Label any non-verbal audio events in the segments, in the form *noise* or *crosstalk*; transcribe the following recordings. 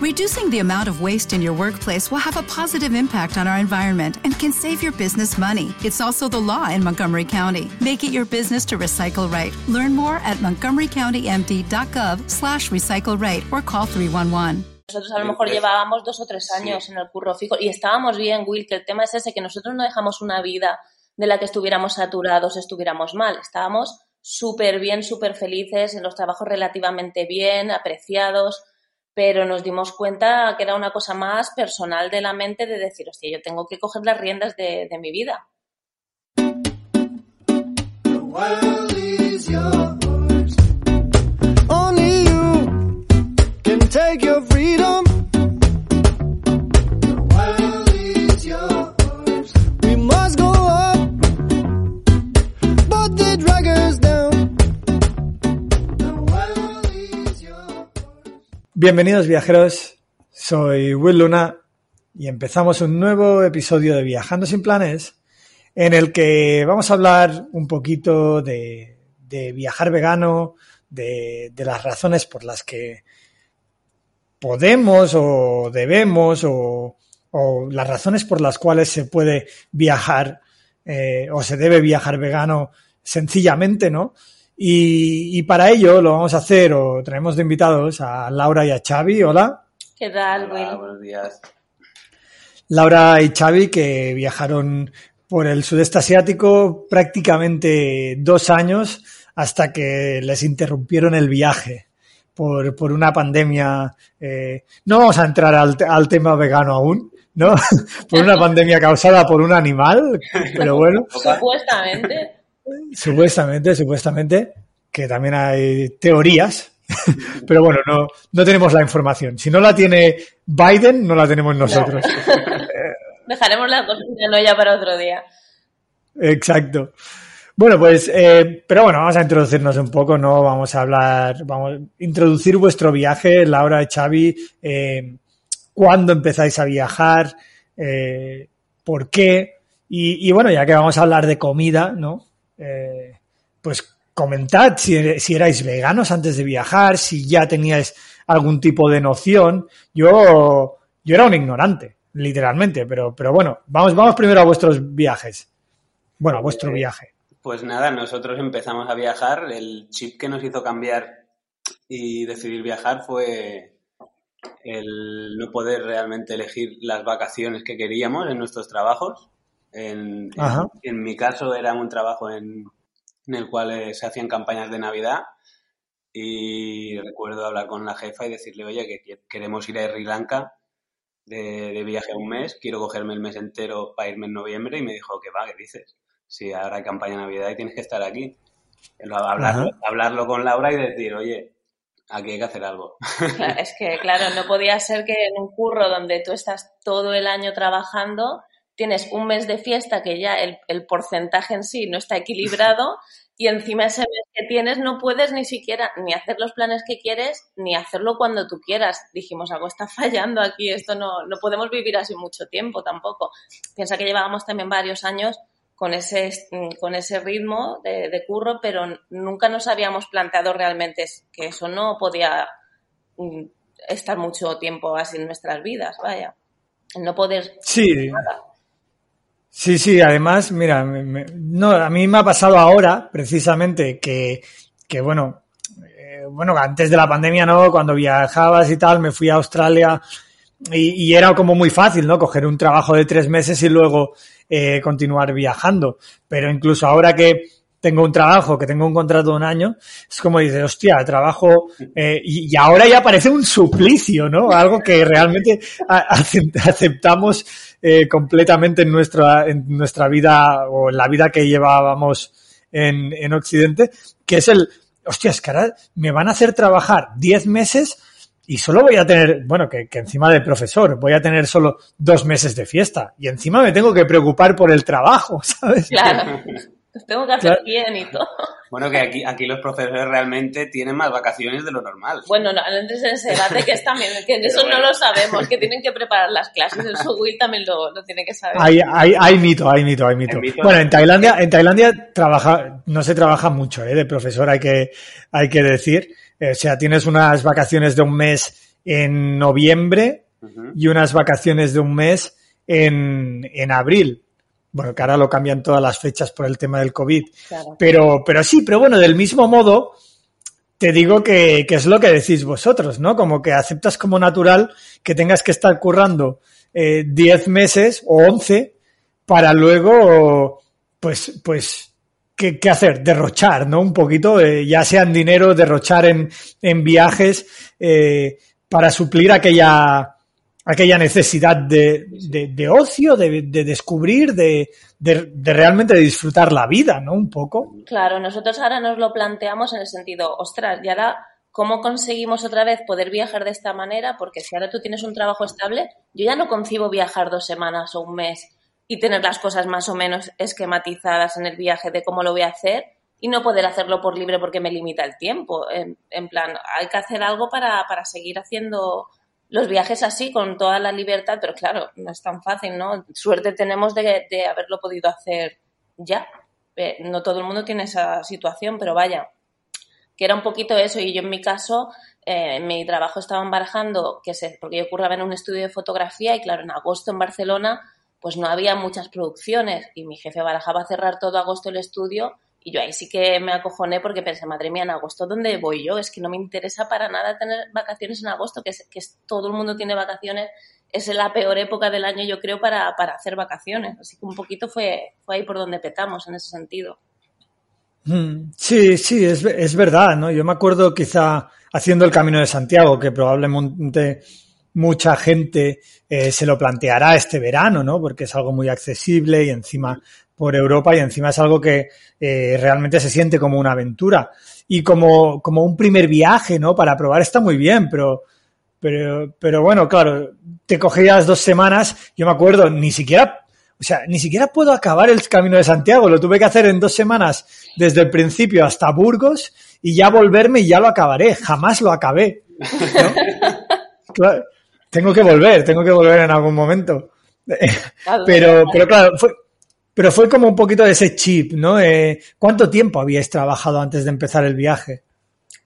Reducing the amount of waste in your workplace will have a positive impact on our environment and can save your business money. It's also the law in Montgomery County. Make it your business to recycle right. Learn more at montgomerycountymd.gov slash recycle right or call 311. Nosotros a lo mejor llevábamos dos o tres años en el curro fijo y estábamos bien, Will, que el tema es ese, que nosotros no dejamos una vida de la que estuviéramos saturados, estuviéramos mal. Estábamos súper bien, súper felices, en los trabajos relativamente bien, apreciados, pero nos dimos cuenta que era una cosa más personal de la mente de decir, hostia, yo tengo que coger las riendas de, mi vida. Bienvenidos viajeros, soy Will Luna y empezamos un nuevo episodio de Viajando sin planes en el que vamos a hablar un poquito de, viajar vegano, de, las razones por las que podemos o debemos o, o las razones por las cuales se puede viajar eh, o se debe viajar vegano sencillamente, ¿no? Y, y para ello lo vamos a hacer o traemos de invitados a Laura y a Xavi. Hola. ¿Qué tal, Hola, Will? buenos días. Laura y Xavi que viajaron por el sudeste asiático prácticamente dos años hasta que les interrumpieron el viaje por, por una pandemia. eh, no vamos a entrar al, al tema vegano aún, ¿no? *laughs* por una *laughs* pandemia causada por un animal, pero bueno, Supuestamente. Supuestamente, supuestamente, que también hay teorías. *laughs* Pero bueno, no, no tenemos la información. Si no la tiene Biden, no la tenemos nosotros. *laughs* Dejaremos la cocina para otro día. Exacto. Bueno, pues, eh, pero bueno, vamos a introducirnos un poco, ¿no? Vamos a hablar, vamos a introducir vuestro viaje, Laura y Xavi, eh, cuándo empezáis a viajar, eh, por qué, y, y bueno, ya que vamos a hablar de comida, ¿no? Eh, pues comentad si, si erais veganos antes de viajar, si ya teníais algún tipo de noción. Yo, yo era un ignorante, literalmente, pero, pero bueno, vamos, vamos primero a vuestros viajes. Bueno, a vuestro Eh, viaje. Pues nada, nosotros empezamos a viajar. El chip que nos hizo cambiar y decidir viajar fue el no poder realmente elegir las vacaciones que queríamos en nuestros trabajos. En, en- en mi caso era un trabajo en, en el cual eh, se hacían campañas de Navidad y recuerdo hablar con la jefa y decirle, oye, que que queremos ir a Sri Lanka de, de viaje a un mes, quiero cogerme el mes entero para irme en noviembre y me dijo, que va, ¿qué dices? Si ahora hay campaña de Navidad y tienes que estar aquí. Lo- Hablarlo, hablarlo con Laura y decir, oye, aquí hay que hacer algo. *laughs* Claro, es que, claro, no podía ser que en un curro donde tú estás todo el año trabajando, tienes un mes de fiesta que ya el, el porcentaje en sí no está equilibrado *laughs* y encima ese mes que tienes no puedes ni siquiera ni hacer los planes que quieres ni hacerlo cuando tú quieras. Dijimos, algo está fallando aquí, esto no, no podemos vivir así mucho tiempo tampoco. Piensa que llevábamos también varios años con ese, con ese ritmo de, de curro, pero nunca nos habíamos planteado realmente que eso no podía mm, estar mucho tiempo así en nuestras vidas, vaya. No poder. Sí. Sí, sí, además, mira, me- me- no, a mí me ha pasado ahora, precisamente, que, que bueno, eh, bueno, antes de la pandemia, ¿no? Cuando viajabas y tal, me fui a Australia y, era como muy fácil, ¿no? Coger un trabajo de tres meses y luego eh, continuar viajando. Pero incluso ahora que tengo un trabajo, que tengo un contrato de un año, es como dices, hostia, trabajo, eh, y, ahora ya parece un suplicio, ¿no? Algo que realmente *laughs* aceptamos eh, completamente en nuestra, en nuestra vida o en la vida que llevábamos en, en Occidente, que es el, hostia, es que ahora me van a hacer trabajar 10 meses y solo voy a tener, bueno, que, que encima de profesor, voy a tener solo dos meses de fiesta y encima me tengo que preocupar por el trabajo, *laughs* ¿sabes? Claro. Los tengo que hacer Claro. bien y todo. *laughs* Bueno, que aquí, aquí los profesores realmente tienen más vacaciones de lo normal. Bueno, no, no entres en ese debate que es también, que *laughs* eso no lo sabemos, que tienen que preparar las clases. Eso Will también lo, lo tiene que saber. Hay, hay, hay mito, hay mito, hay mito. Bueno, en Tailandia, en Tailandia trabaja, no se trabaja mucho, ¿eh? De profesor hay que, hay que decir. Eh, o sea, tienes unas vacaciones de un mes en noviembre y unas vacaciones de un mes en, en abril. Bueno, que ahora lo cambian todas las fechas por el tema del COVID. Claro. Pero, pero sí, pero bueno, del mismo modo, te digo que, que es lo que decís vosotros, ¿no? Como que aceptas como natural que tengas que estar currando eh, 10 meses o 11 para luego, pues, pues, ¿qué, qué hacer? Derrochar, ¿no? Un poquito, eh, ya sea en dinero, derrochar en, en viajes, eh, para suplir aquella, aquella necesidad de, de, de ocio, de, de descubrir, de, de, de realmente disfrutar la vida, ¿no? Un poco. Claro, nosotros ahora nos lo planteamos en el sentido, ostras, y ahora, ¿cómo conseguimos otra vez poder viajar de esta manera? Porque si ahora tú tienes un trabajo estable, yo ya no concibo viajar dos semanas o un mes y tener las cosas más o menos esquematizadas en el viaje de cómo lo voy a hacer y no poder hacerlo por libre porque me limita el tiempo. En, en plan, hay que hacer algo para, para seguir haciendo los viajes así, con toda la libertad, pero claro, no es tan fácil, ¿no? Suerte tenemos de, haberlo podido hacer ya. Eh, no todo el mundo tiene esa situación, pero vaya, que era un poquito eso. Y yo en mi caso, eh, mi trabajo estaba barajando, que se, porque yo curraba en un estudio de fotografía y claro, en agosto en Barcelona pues no había muchas producciones y mi jefe barajaba cerrar todo agosto el estudio y yo ahí sí que me acojoné porque pensé, madre mía, en agosto, ¿dónde voy yo? Es que no me interesa para nada tener vacaciones en agosto, que, es, que es, todo el mundo tiene vacaciones. Es la peor época del año, yo creo, para, para hacer vacaciones. Así que un poquito fue, fue ahí por donde petamos en ese sentido. Mm, Sí, sí, es, es verdad, ¿no? Yo me acuerdo quizá haciendo el Camino de Santiago, que probablemente mucha gente eh, se lo planteará este verano, ¿no? Porque es algo muy accesible y encima por Europa y encima es algo que eh, realmente se siente como una aventura y como, como un primer viaje, ¿no? Para probar está muy bien, pero, pero, pero bueno, claro, te cogías dos semanas, yo me acuerdo, ni siquiera, o sea, ni siquiera puedo acabar el Camino de Santiago, lo tuve que hacer en dos semanas desde el principio hasta Burgos y ya volverme y ya lo acabaré, jamás lo acabé. ¿no? *laughs* claro, tengo que volver, tengo que volver en algún momento. *laughs* Pero, pero claro, fue, pero fue como un poquito de ese chip, ¿no? Eh, ¿Cuánto tiempo habíais trabajado antes de empezar el viaje?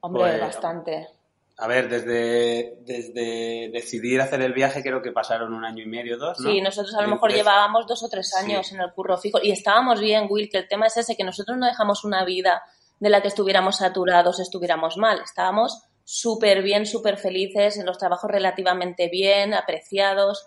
Hombre, Pues, bastante. A ver, desde, desde decidir hacer el viaje creo que pasaron un año y medio, dos, ¿no? Sí, nosotros a lo mejor llevábamos dos o tres años Sí. en el curro fijo y estábamos bien, Will, que el tema es ese, que nosotros no dejamos una vida de la que estuviéramos saturados, estuviéramos mal. Estábamos súper bien, súper felices, en los trabajos relativamente bien, apreciados,